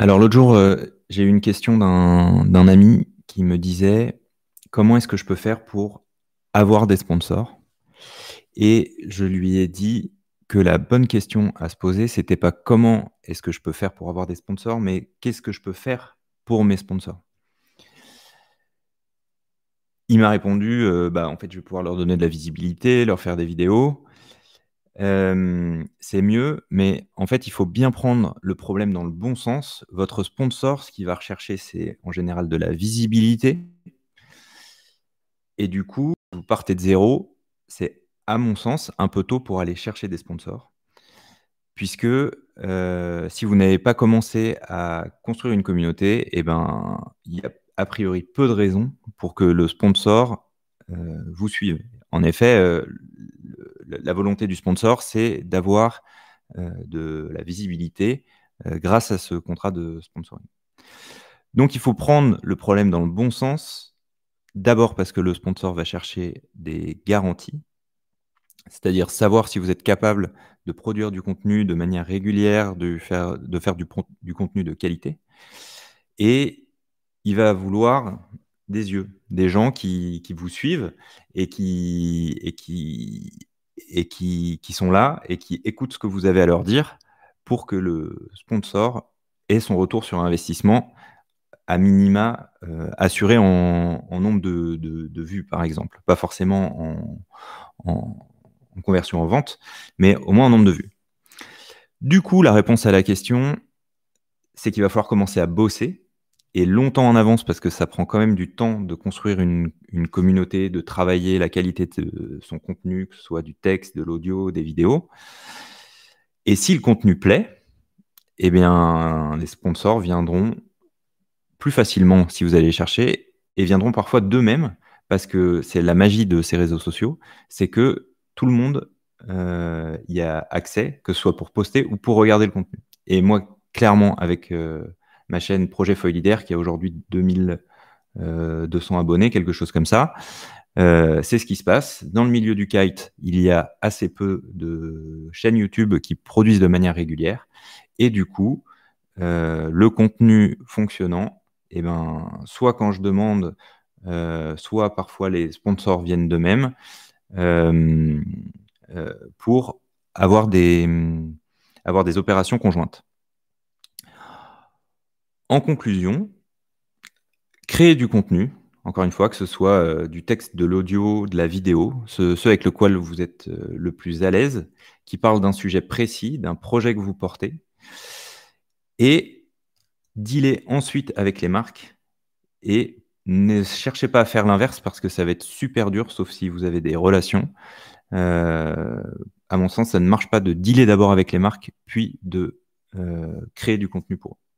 Alors l'autre jour, euh, j'ai eu une question d'un ami qui me disait comment est-ce que je peux faire pour avoir des sponsors? Et je lui ai dit que la bonne question à se poser, c'était pas comment est-ce que je peux faire pour avoir des sponsors, mais qu'est-ce que je peux faire pour mes sponsors? Il m'a répondu, euh, bah, en fait, je vais pouvoir leur donner de la visibilité, leur faire des vidéos. C'est mieux, mais en fait, il faut bien prendre le problème dans le bon sens. Votre sponsor, ce qu'il va rechercher, c'est en général de la visibilité. Et du coup, vous partez de zéro. C'est, à mon sens, un peu tôt pour aller chercher des sponsors. Puisque euh, si vous n'avez pas commencé à construire une communauté, eh ben, il y a a priori peu de raisons pour que le sponsor euh, vous suive. En effet, euh, la volonté du sponsor, c'est d'avoir euh, de la visibilité grâce à ce contrat de sponsoring. Donc il faut prendre le problème dans le bon sens, d'abord parce que le sponsor va chercher des garanties, c'est-à-dire savoir si vous êtes capable de produire du contenu de manière régulière, de faire, du, contenu de qualité. Et il va vouloir des yeux, des gens qui, vous suivent et, qui, et qui, qui, sont là et qui écoutent ce que vous avez à leur dire pour que le sponsor ait son retour sur investissement à minima euh, assuré en, nombre de, vues, par exemple. Pas forcément en, en, conversion en vente, mais au moins en nombre de vues. Du coup, la réponse à la question, c'est qu'il va falloir commencer à bosser et longtemps en avance parce que ça prend quand même du temps de construire une, communauté, de travailler la qualité de son contenu, que ce soit du texte, de l'audio, des vidéos. Et si le contenu plaît, eh bien, les sponsors viendront plus facilement si vous allez chercher et viendront parfois d'eux-mêmes parce que c'est la magie de ces réseaux sociaux, c'est que tout le monde euh, y a accès, que ce soit pour poster ou pour regarder le contenu. Et moi, clairement, avec euh, ma chaîne Projet Feuille qui a aujourd'hui 2200 euh, abonnés, quelque chose comme ça. Euh, c'est ce qui se passe. Dans le milieu du kite, il y a assez peu de chaînes YouTube qui produisent de manière régulière. Et du coup, euh, le contenu fonctionnant, eh ben, soit quand je demande, soit parfois les sponsors viennent d'eux-mêmes pour avoir des opérations conjointes. En conclusion, créer du contenu, encore une fois, que ce soit euh, du texte, de l'audio, de la vidéo, ce, avec lequel vous êtes euh, le plus à l'aise, qui parle d'un sujet précis, d'un projet que vous portez, et dealer ensuite avec les marques et ne cherchez pas à faire l'inverse parce que ça va être super dur, sauf si vous avez des relations. Euh, à mon sens, ça ne marche pas de dealer d'abord avec les marques, puis de créer du contenu pour eux.